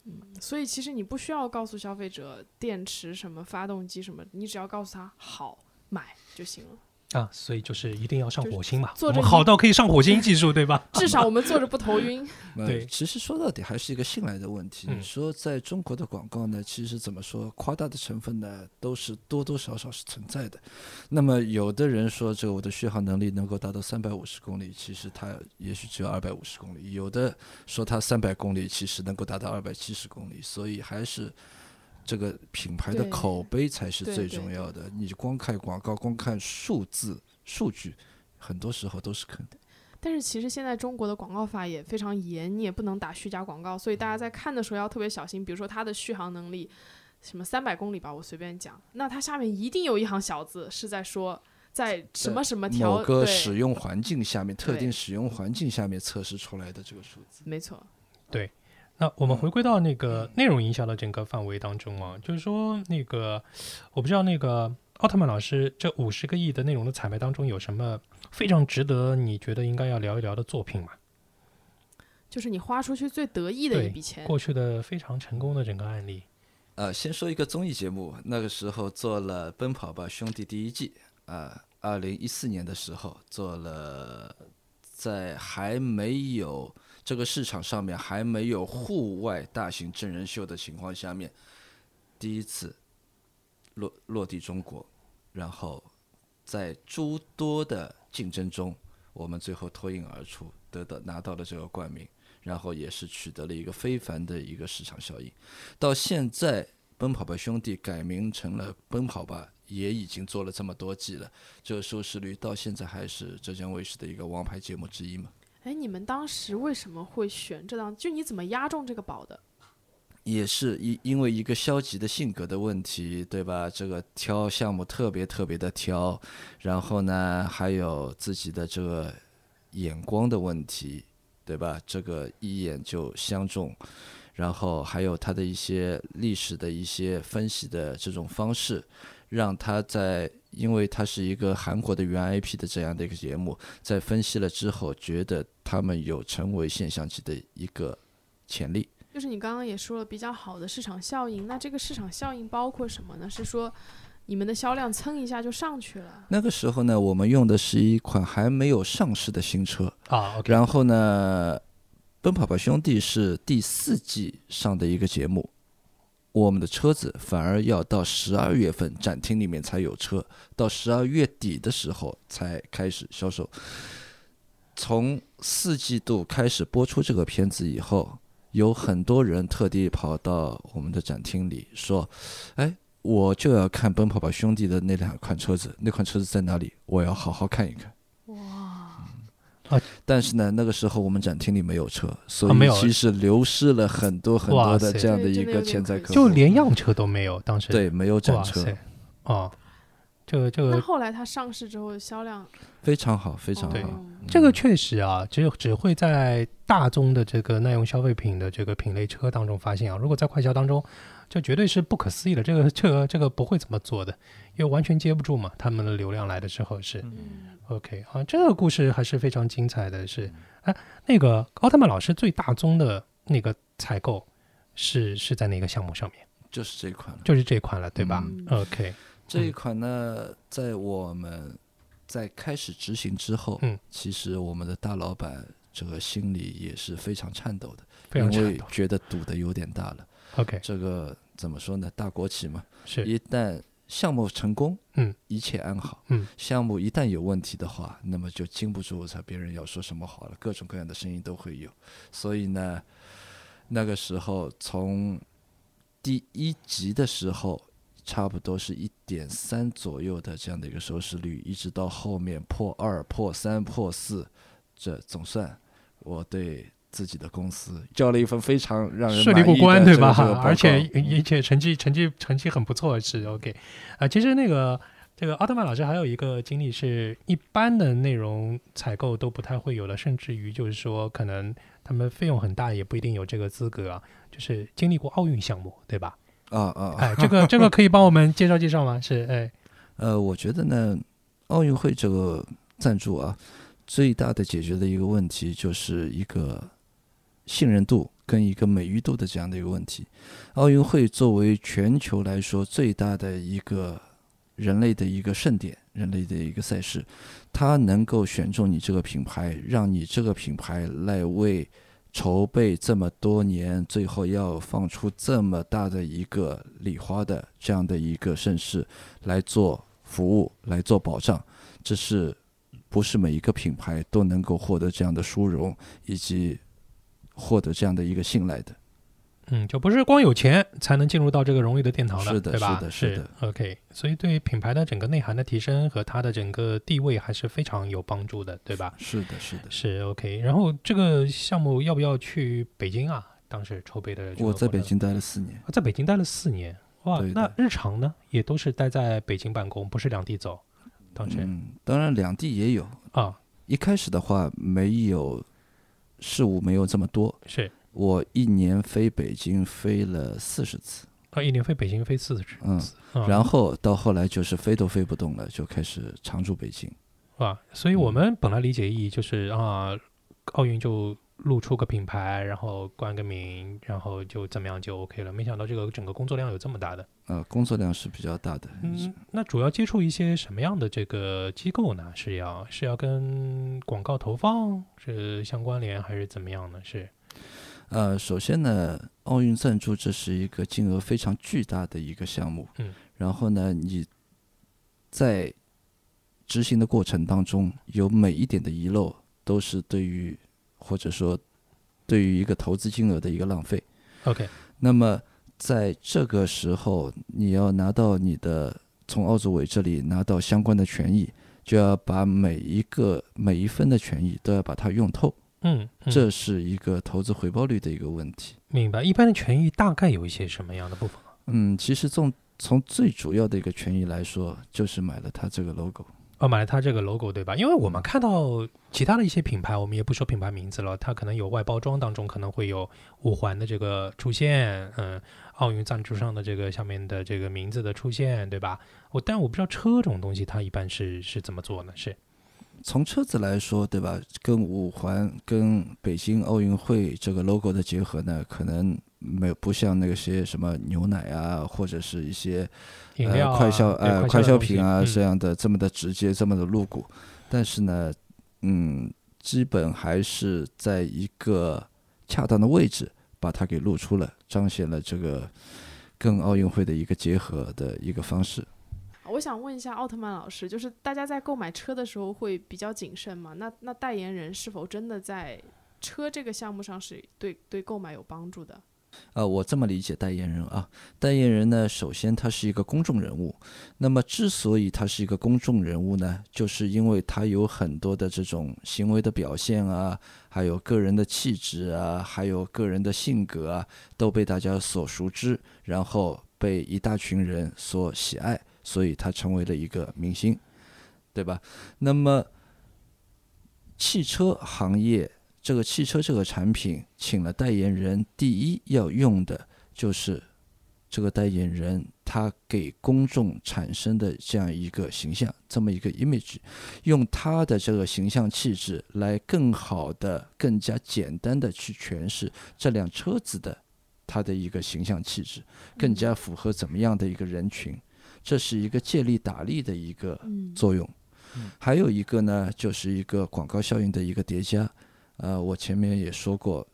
Speaker 5: 嗯所以其实你不需要告诉消费者电池什么、发动机什么，你只要告诉他好买就行了。
Speaker 3: 啊，所以就是一定要上火星嘛，
Speaker 5: 坐着一
Speaker 3: 我们好到可以上火星技术，对吧？
Speaker 5: 至少我们坐着不头晕。
Speaker 1: 呃
Speaker 3: 对
Speaker 1: 其实说到底还是一个信赖的问题。
Speaker 3: 嗯
Speaker 1: 你说在中国的广告呢，其实怎么说，夸大的成分呢，都是多多少少是存在的。那么有的人说这个我的续航能力能够达到三百五十公里，其实它也许只有二百五十公里；有的说它三百公里，其实能够达到二百七十公里。所以还是。这个品牌的口碑才是最
Speaker 5: 对对对
Speaker 1: 重要的。你光看广告，光看数字、数据，很多时候都是坑的。
Speaker 5: 但是其实现在中国的广告法也非常严，你也不能打虚假广告，所以大家在看的时候要特别小心。比如说它的续航能力，什么三百公里吧，我随便讲，那它下面一定有一行小字是在说在什么什么条
Speaker 1: 某个使用环境下面，特定使用环境下面测试出来的这个数字。
Speaker 5: 没错，
Speaker 3: 那我们回归到那个内容营销的整个范围当中啊，就是说那个我不知道那个奥特曼老师这五十个亿的内容的彩排当中有什么非常值得你觉得应该要聊一聊的作品吗？
Speaker 5: 就是你花出去最得意的一笔钱。
Speaker 3: 过去的非常成功的整个案例，
Speaker 1: 呃，先说一个综艺节目，那个时候做了《奔跑吧兄弟》第一季，啊、2二零一四年的时候做了，在还没有这个市场上面还没有户外大型真人秀的情况下面，第一次落落地中国，然后在诸多的竞争中，我们最后脱颖而出，得到拿到了这个冠名。然后也是取得了一个非凡的一个市场效应。到现在，《奔跑吧兄弟》改名成了《奔跑吧》，也已经做了这么多季了，这个收视率到现在还是浙江卫视的一个王牌节目之一嘛。
Speaker 5: 哎，你们当时为什么会选这档？就你怎么押中这个宝的？
Speaker 1: 也是因因为一个消极的性格的问题，对吧？这个挑项目特别特别的挑，然后呢，还有自己的这个眼光的问题，对吧？这个一眼就相中，然后还有他的一些历史的一些分析的这种方式，让他在因为他是一个韩国的原 IP 的这样的一个节目，在分析了之后，觉得他们有成为现象级的一个潜力。
Speaker 5: 就是你刚刚也说了比较好的市场效应，那这个市场效应包括什么呢？是说你们的销量蹭一下就上去了。
Speaker 1: 那个时候呢，我们用的是一款还没有上市的新车，
Speaker 3: 啊
Speaker 1: 然后呢，《奔跑吧兄弟》是第四季上的一个节目，我们的车子反而要到十二月份展厅里面才有车，到十二月底的时候才开始销售。从四季度开始播出这个片子以后，有很多人特地跑到我们的展厅里说：“哎，我就要看《奔跑吧兄弟》的那两款车子，那款车子在哪里？我要好好看一看。”
Speaker 5: 哇，
Speaker 1: 但是呢，那个时候我们展厅里没有车，所以其实流失了很多很多的这样的一个潜在客户，
Speaker 3: 就连样车都没有，当时。
Speaker 1: 对没有展车，
Speaker 3: 哇塞，哦，这个这个。
Speaker 5: 那后来它上市之后销量？
Speaker 1: 非常好，非常好。
Speaker 5: 哦
Speaker 3: 这个确实啊，只有只会在大宗的这个耐用消费品的这个品类车当中发现啊。如果在快销当中，这绝对是不可思议的。这个这个这个不会怎么做的，因为完全接不住嘛。他们的流量来的时候是
Speaker 5: 嗯
Speaker 3: OK 啊，这个故事还是非常精彩的是。哎，那个奥特曼老师最大宗的那个采购是是在哪个项目上面？
Speaker 1: 就是这款了。
Speaker 3: 就是这款了，对吧、
Speaker 5: 嗯
Speaker 3: o k
Speaker 1: 这一款呢，在我们在开始执行之后，
Speaker 3: 嗯
Speaker 1: 其实我们的大老板这个心里也是非常颤抖的，
Speaker 3: 非常
Speaker 1: 因为
Speaker 3: 颤抖。
Speaker 1: 觉得赌的有点大了。
Speaker 3: OK，
Speaker 1: 这个怎么说呢？大国企嘛，
Speaker 3: 是
Speaker 1: 一旦项目成功，
Speaker 3: 嗯，
Speaker 1: 一切安好。
Speaker 3: 嗯，
Speaker 1: 项目一旦有问题的话，那么就经不住才别人要说什么好了，各种各样的声音都会有。所以呢，那个时候从第一集的时候，差不多是一点三左右的这样的一个收视率，一直到后面破二、破三、破四，这总算我对。自己的公司交了一份非常让人
Speaker 3: 顺利过关，对吧？而且而且成绩成绩成绩很不错，是 OK 啊、其实那个这个奥特曼老师还有一个经历是，一般的内容采购都不太会有的，甚至于就是说，可能他们费用很大，也不一定有这个资格啊。就是经历过奥运项目，对吧？
Speaker 1: 啊啊，
Speaker 3: 哎，这个这个可以帮我们介绍介绍吗？是哎，
Speaker 1: 呃，我觉得呢，奥运会这个赞助啊，最大的解决的一个问题就是一个信任度跟一个美誉度的这样的一个问题。奥运会作为全球来说最大的一个人类的一个盛典，人类的一个赛事，它能够选中你这个品牌，让你这个品牌来为筹备这么多年，最后要放出这么大的一个礼花的这样的一个盛世来做服务，来做保障，这是不是每一个品牌都能够获得这样的殊荣，以及获得这样的一个信赖的？
Speaker 3: 嗯，就不是光有钱才能进入到这个荣誉的殿堂的，
Speaker 1: 是的
Speaker 3: 对吧？
Speaker 1: 是的是的
Speaker 3: OK，所以对品牌的整个内涵的提升和它的整个地位还是非常有帮助的，对吧？
Speaker 1: 是的，是的。
Speaker 3: 是 OK，然后这个项目要不要去北京啊？当时筹备的
Speaker 1: 我在北京待了四年，
Speaker 3: 啊在北京待了四年，哇，那日常呢也都是待在北京办公，不是两地走。当时、
Speaker 1: 嗯，当然两地也有。
Speaker 3: 啊，
Speaker 1: 一开始的话，没有事务没有这么多，
Speaker 3: 是。
Speaker 1: 我一年飞北京飞了四十次，
Speaker 3: 啊，一年飞北京飞四十次，
Speaker 1: 嗯，
Speaker 3: 啊、
Speaker 1: 然后到后来就是飞都飞不动了，就开始常驻北京。
Speaker 3: 啊，所以我
Speaker 1: 嗯。
Speaker 3: 们本来理解意义就是啊，奥运就露出个品牌，然后冠个名，然后就怎么样就 OK 了。没想到这个整个工作量有这么大的。
Speaker 1: 呃，工作量是比较大的。
Speaker 3: 嗯，那主要接触一些什么样的这个机构呢？是要是要跟广告投放是相关联，还是怎么样呢？是
Speaker 1: 呃，首先呢，奥运赞助这是一个金额非常巨大的一个项目。
Speaker 3: 嗯。
Speaker 1: 然后呢，你在执行的过程当中，有每一点的遗漏，都是对于或者说对于一个投资金额的一个浪费。
Speaker 3: OK，
Speaker 1: 那么在这个时候，你要拿到你的从奥组委这里拿到相关的权益，就要把每一个每一分的权益都要把它用透，
Speaker 3: 嗯，嗯
Speaker 1: 这是一个投资回报率的一个问题。
Speaker 3: 明白。一般的权益大概有一些什么样的部分啊？
Speaker 1: 嗯，其实从从最主要的一个权益来说，就是买了它这个 logo。
Speaker 3: 哦，买了它这个 logo 对吧？因为我们看到其他的一些品牌，我们也不说品牌名字了，它可能有外包装当中可能会有五环的这个出现，嗯，奥运赞助商的这个下面的这个名字的出现，对吧？我但我不知道车这种东西它一般是是怎么做呢？是
Speaker 1: 从车子来说，对吧？跟五环、跟北京奥运会这个 logo 的结合呢，可能没有不像那些什么牛奶啊，或者是一些
Speaker 3: 饮料、啊、
Speaker 1: 呃快消呃快消品啊
Speaker 3: 嗯
Speaker 1: 这样的这么的直接，这么的露骨。但是呢，嗯，基本还是在一个恰当的位置把它给露出了，彰显了这个跟奥运会的一个结合的一个方式。
Speaker 5: 我想问一下奥特曼老师，就是大家在购买车的时候会比较谨慎吗？那那代言人是否真的在车这个项目上是对对购买有帮助的？
Speaker 1: 呃，我这么理解代言人啊，代言人呢，首先他是一个公众人物。那么之所以他是一个公众人物呢，就是因为他有很多的这种行为的表现啊，还有个人的气质啊，还有个人的性格啊，都被大家所熟知，然后被一大群人所喜爱，所以他成为了一个明星，对吧？那么汽车行业这个汽车这个产品请了代言人，第一要用的就是这个代言人他给公众产生的这样一个形象，这么一个 image，用他的这个形象气质来更好的、更加简单的去诠释这辆车子的它的一个形象气质，更加符合怎么样的一个人群，这是一个借力打力的一个
Speaker 5: 嗯
Speaker 1: 作用
Speaker 4: 嗯。
Speaker 1: 还有一个呢，就是一个广告效应的一个叠加。呃，我前面也说过，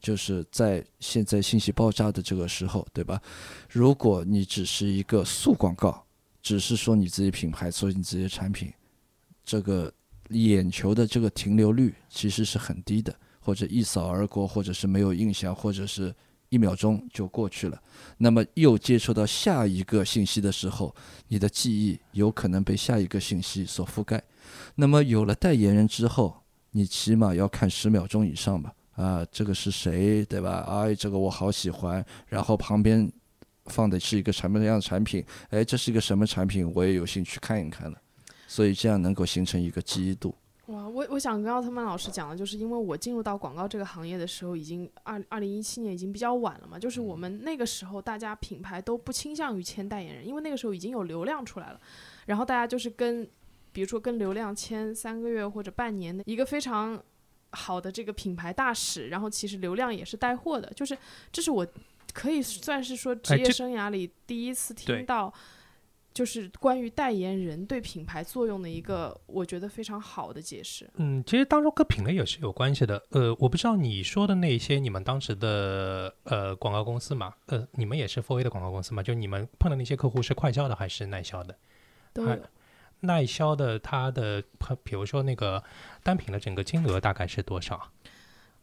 Speaker 1: 就是在现在信息爆炸的这个时候，对吧？如果你只是一个素广告，只是说你自己品牌，做你自己的产品，这个眼球的这个停留率其实是很低的，或者一扫而过，或者是没有印象，或者是一秒钟就过去了。那么又接收到下一个信息的时候，你的记忆有可能被下一个信息所覆盖。那么有了代言人之后，你起码要看十秒钟以上吧。啊，这个是谁，对吧？哎，这个我好喜欢。然后旁边放的是一个什么样的产品？哎，这是一个什么产品？我也有兴趣看一看了。所以这样能够形成一个记忆度。
Speaker 5: 哇，我我想跟奥特曼老师讲的，就是因为我进入到广告这个行业的时候，已经二二零一七年已经比较晚了嘛，就是我们那个时候大家品牌都不倾向于签代言人，因为那个时候已经有流量出来了，然后大家就是跟，比如说跟流量签三个月或者半年的一个非常好的这个品牌大使，然后其实流量也是带货的，就是这是我可以算是说职业生涯里第一次听到。就是关于代言人对品牌作用的一个，我觉得非常好的解释。
Speaker 3: 嗯，其实当中跟品类也是有关系的。呃，我不知道你说的那些，你们当时的呃广告公司嘛，呃，你们也是 for A 的广告公司嘛？就你们碰到那些客户是快销的还是耐销的？还
Speaker 5: 都有。
Speaker 3: 耐销的它的，比如说那个单品的整个金额大概是多少？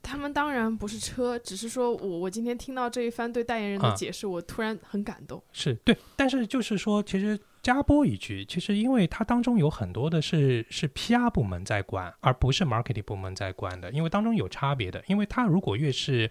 Speaker 5: 他们当然不是车，只是说我我今天听到这一番对代言人的
Speaker 3: 啊
Speaker 5: 解释，我突然很感动。
Speaker 3: 是对，但是就是说，其实加播一句，其实因为它当中有很多的是是 PR 部门在管，而不是 marketing 部门在管的，因为当中有差别的。因为它如果越是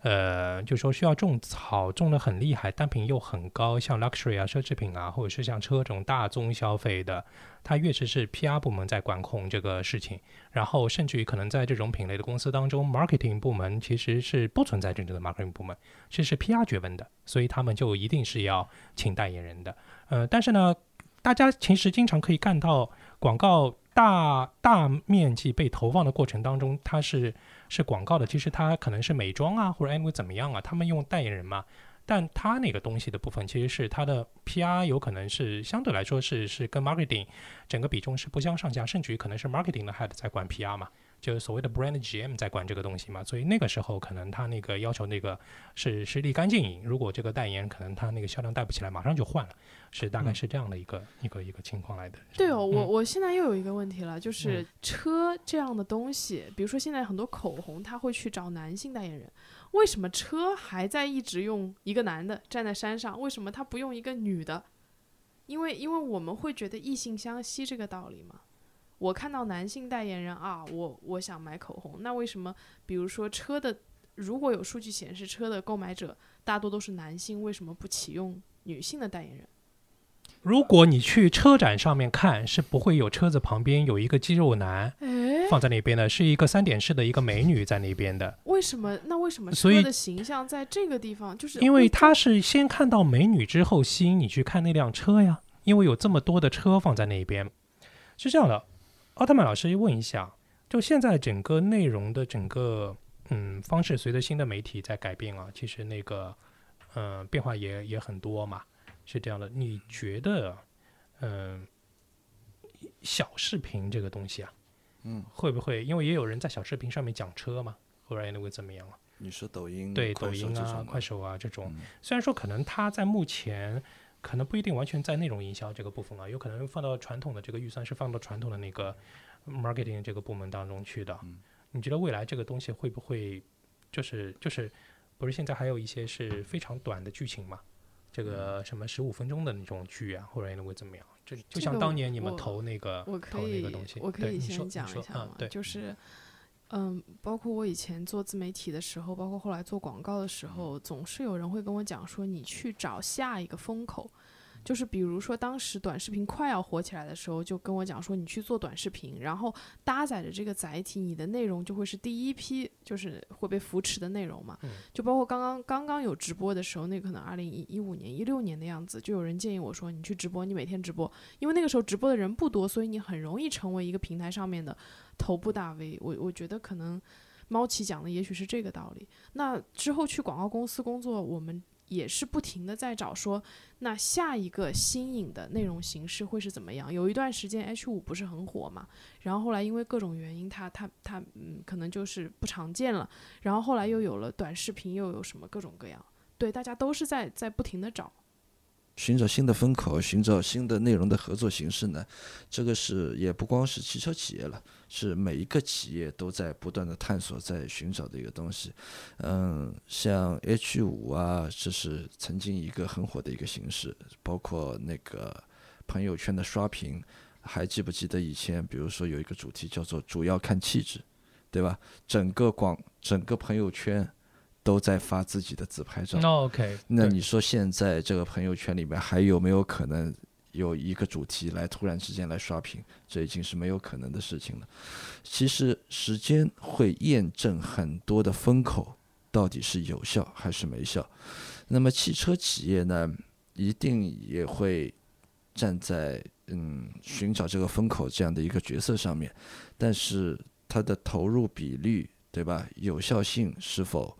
Speaker 3: 呃，就说需要种草种的很厉害，单品又很高，像 luxury 啊、奢侈品啊，或者是像车这种大宗消费的，它越是是 PR 部门在管控这个事情。然后甚至于可能在这种品类的公司当中，marketing 部门其实是不存在真正的 marketing 部门，这是 PR 决问的，所以他们就一定是要请代言人的。呃，但是呢，大家其实经常可以看到广告大大面积被投放的过程当中，它是是广告的，其实它可能是美妆啊或者 anyway 怎么样啊，他们用代言人嘛。但它那个东西的部分，其实是它的 PR 有可能是相对来说是是跟 marketing 整个比重是不相上下，甚至于可能是 marketing 的 head 在管 PR 嘛，就是所谓的 brand GM 在管这个东西嘛，所以那个时候可能他那个要求那个是是立竿见影，如果这个代言可能他那个销量带不起来，马上就换了，是大概
Speaker 4: 嗯
Speaker 3: 是这样的一个、一个一个情况来的。
Speaker 5: 对哦，我
Speaker 3: 嗯
Speaker 5: 我现在又有一个问题了，就是
Speaker 3: 嗯
Speaker 5: 车这样的东西，比如说现在很多口红，他会去找男性代言人，为什么车还在一直用一个男的站在山上？为什么他不用一个女的？因为因为我们会觉得异性相吸这个道理嘛。我看到男性代言人啊，我我想买口红，那为什么比如说车的，如果有数据显示车的购买者大多都是男性，为什么不启用女性的代言人？
Speaker 3: 如果你去车展上面看，是不会有车子旁边有一个肌肉男
Speaker 5: 哎，
Speaker 3: 放在那边的，是一个三点式的一个美女在那边的，
Speaker 5: 为什么？那为什么车的形象在这个地方就是
Speaker 3: 因为他是先看到美女之后吸引你去看那辆车呀，因为有这么多的车放在那边，是这样的。奥特曼老师问一下，就现在整个内容的整个嗯方式，随着新的媒体在改变啊，其实那个嗯、呃变化也也很多嘛，是这样的。你觉得嗯、小视频这个东西啊，
Speaker 1: 嗯，
Speaker 3: 会不会因为也有人在小视频上面讲车嘛，后来会怎么样啊？
Speaker 1: 你说抖音、
Speaker 3: 对，抖音啊、快手啊这种，
Speaker 1: 嗯
Speaker 3: 虽然说可能它在目前可能不一定完全在内容营销这个部分啊，有可能放到传统的这个预算是放到传统的那个 marketing 这个部门当中去的。
Speaker 1: 嗯
Speaker 3: 你觉得未来这个东西会不会就是就是不是现在还有一些是非常短的剧情嘛？这
Speaker 5: 嗯
Speaker 3: 个什么十五分钟的那种剧啊，或者会怎么样？就就像当年你们投那个投那个东西，
Speaker 5: 我可以
Speaker 3: 对你说
Speaker 5: 先讲
Speaker 3: 你说
Speaker 5: 一下嘛，
Speaker 3: 嗯对，
Speaker 5: 就是。嗯，包括我以前做自媒体的时候，包括后来做广告的时候，总是有人会跟我讲说，你去找下一个风口。就是比如说，当时短视频快要火起来的时候，就跟我讲说，你去做短视频，然后搭载着这个载体，你的内容就会是第一批，就是会被扶持的内容嘛。
Speaker 3: 嗯
Speaker 5: 就包括刚刚刚刚有直播的时候，那可能二零一五年、一六年的样子，就有人建议我说，你去直播，你每天直播，因为那个时候直播的人不多，所以你很容易成为一个平台上面的头部大 V。我我觉得可能猫奇讲的也许是这个道理。那之后去广告公司工作，我们也是不停的在找说，那下一个新颖的内容形式会是怎么样？有一段时间 H 五不是很火嘛，然后后来因为各种原因，它它它嗯，可能就是不常见了。然后后来又有了短视频，又有什么各种各样。对，大家都是在在不停的找。
Speaker 1: 寻找新的风口，寻找新的内容的合作形式呢，这个是也不光是汽车企业了，是每一个企业都在不断的探索，在寻找的一个东西。嗯，像 H 五啊，这是曾经一个很火的一个形式，包括那个朋友圈的刷屏，还记不记得以前，比如说有一个主题叫做“主要看气质”，对吧？整个广整个朋友圈都在发自己的自拍照。
Speaker 3: 那 OK，
Speaker 1: 那你说现在这个朋友圈里面还有没有可能有一个主题来突然之间来刷屏？这已经是没有可能的事情了。其实时间会验证很多的风口到底是有效还是没效。那么汽车企业呢，一定也会站在嗯寻找这个风口这样的一个角色上面，但是它的投入比率，对吧？有效性是否？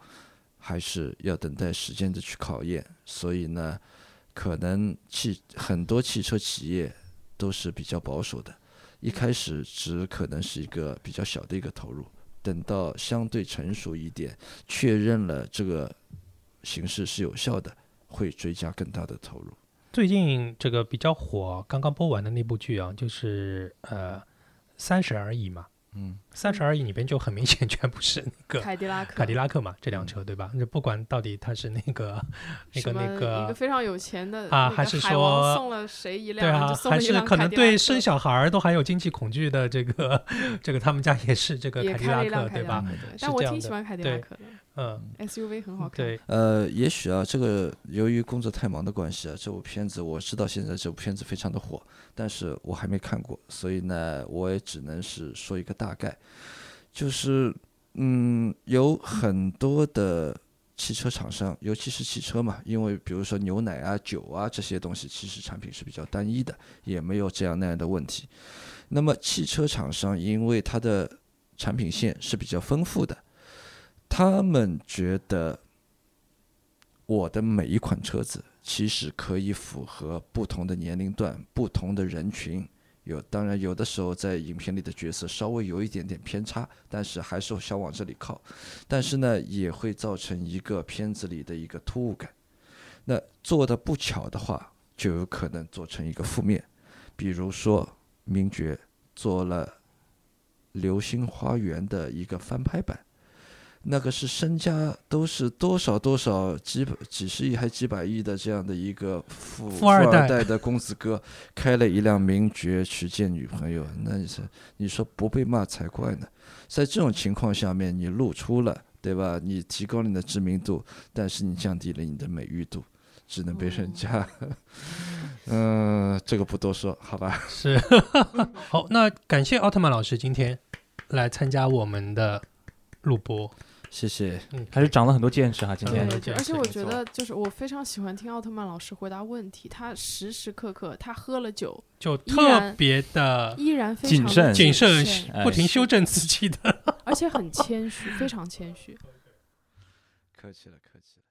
Speaker 1: 还是要等待时间的去考验。所以呢，可能汽很多汽车企业都是比较保守的，一开始只可能是一个比较小的一个投入，等到相对成熟一点，确认了这个形式是有效的，会追加更大的投入。
Speaker 3: 最近这个比较火，刚刚播完的那部剧啊，就是呃《三十而已》嘛，
Speaker 1: 嗯，《
Speaker 3: 三十而已》里边就很明显全部是那个
Speaker 5: 凯迪拉克，
Speaker 3: 凯迪拉克嘛，这辆车对吧？那不管到底它是那个 那个那个。
Speaker 5: 一个非常有钱的
Speaker 3: 啊还是说
Speaker 5: 送了谁一辆，
Speaker 3: 对啊，还是可能对生小孩儿都还有经济恐惧的这个，这个他们家也是这个凯迪拉克对吧？
Speaker 5: 但我
Speaker 3: 这样的
Speaker 5: 挺喜欢凯迪拉
Speaker 3: 对
Speaker 5: 克的
Speaker 3: 嗯
Speaker 5: ，SUV 很好看。
Speaker 3: 对，
Speaker 1: 呃，也许啊，这个由于工作太忙的关系啊，这部片子我知道现在这部片子非常的火，但是我还没看过，所以呢，我也只能是说一个大概，就是嗯，有很多的汽车厂商，尤其是汽车嘛，因为比如说牛奶啊、酒啊这些东西，其实产品是比较单一的，也没有这样那样的问题。那么汽车厂商因为它的产品线是比较丰富的，他们觉得我的每一款车子其实可以符合不同的年龄段、不同的人群。有，当然有的时候在影片里的角色稍微有一点点偏差，但是还是想往这里靠。但是呢，也会造成一个片子里的一个突兀感。那做的不巧的话，就有可能做成一个负面。比如说，名爵做了《流星花园》的一个翻拍版，那个是身家都是多少多少几百几十亿还几百亿的这样的一个富
Speaker 3: 富二代
Speaker 1: 代的公子哥，开了一辆名爵去见女朋友，那你说你说不被骂才怪呢。在这种情况下面，你露出了，对吧？你提高了你的知名度，但是你降低了你的美誉度，只能被人家，嗯、这个不多说，好吧？
Speaker 3: 是。好，那感谢奥特曼老师今天来参加我们的录播。
Speaker 1: 谢谢。
Speaker 3: 嗯，
Speaker 4: 还是长了很多见识哈。今天
Speaker 5: 而且我觉得就是我非常喜欢听奥特曼老师回答问题，他时时刻刻他喝了酒
Speaker 3: 就特别的
Speaker 5: 依然非常谨
Speaker 4: 慎
Speaker 3: 谨慎不停修正自己的。
Speaker 5: 而且很谦虚，非常谦虚。
Speaker 1: 客气了，客气了。